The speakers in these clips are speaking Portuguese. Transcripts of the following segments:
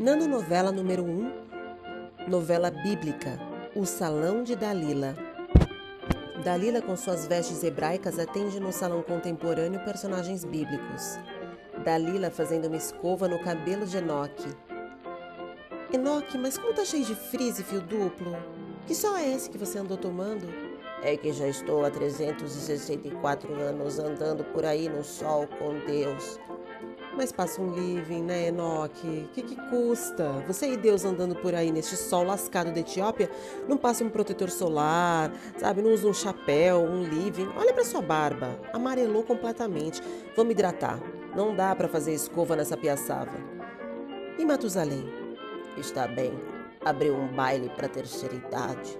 Novela número 1, novela bíblica, O Salão de Dalila. Dalila, com suas vestes hebraicas, atende no salão contemporâneo personagens bíblicos. Dalila fazendo uma escova no cabelo de Enoque. Enoque, mas como tá cheio de frizz e fio duplo? Que sol é esse que você andou tomando? É que já estou há 364 anos andando por aí no sol com Deus. Mas passa um living, né, Enoque? Que, que custa? Você e Deus andando por aí neste sol lascado da Etiópia, não passa um protetor solar, sabe? Não usa um chapéu, um living. Olha para sua barba, amarelou completamente. Vamos hidratar. Não dá para fazer escova nessa piaçava. E Matusalém? Está bem. Abriu um baile para terceira idade.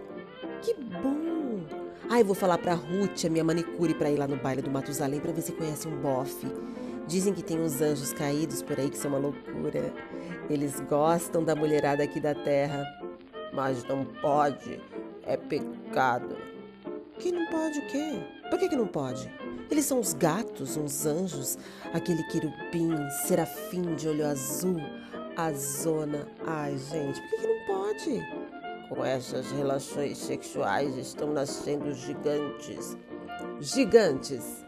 Que bom! Ai, vou falar pra Ruth, a minha manicure, para ir lá no baile do Matusalém para ver se conhece um bofe. Dizem que tem uns anjos caídos por aí que são uma loucura. Eles gostam da mulherada aqui da terra. Mas não pode. É pecado. Que não pode o quê? Por que, que não pode? Eles são os gatos, uns anjos, aquele querubim, serafim de olho azul, a zona. Ai, gente, por que, que não pode? Com essas relações sexuais estão nascendo gigantes. Gigantes?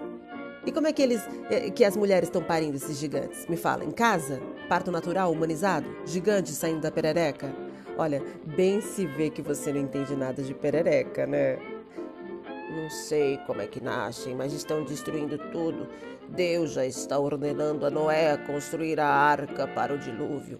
E como é que eles, eh, que as mulheres estão parindo esses gigantes? Me fala, em casa? Parto natural, humanizado? Gigantes saindo da perereca? Olha, bem se vê que você não entende nada de perereca, né? Não sei como é que nascem, mas estão destruindo tudo. Deus já está ordenando a Noé construir a arca para o dilúvio.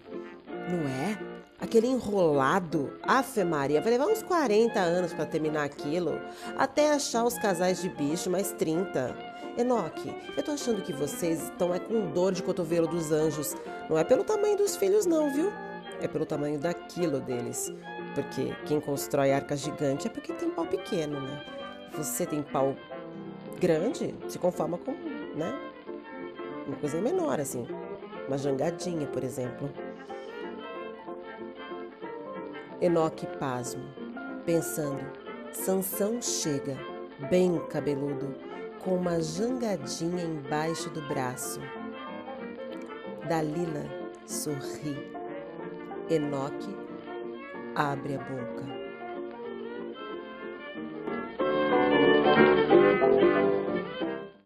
Noé? Aquele enrolado, Afe Maria, vai levar uns 40 anos para terminar aquilo, até achar os casais de bicho mais 30. Enoque, eu tô achando que vocês estão é com dor de cotovelo dos anjos. Não é pelo tamanho dos filhos, não, viu? É pelo tamanho daquilo deles. Porque quem constrói arca gigante é porque tem pau pequeno, né? Você tem pau grande, se conforma com, né? Uma coisa menor, assim. Uma jangadinha, por exemplo. Enoque pasmo, pensando, Sansão chega, bem cabeludo com uma jangadinha embaixo do braço. Dalila sorri. Enoque abre a boca.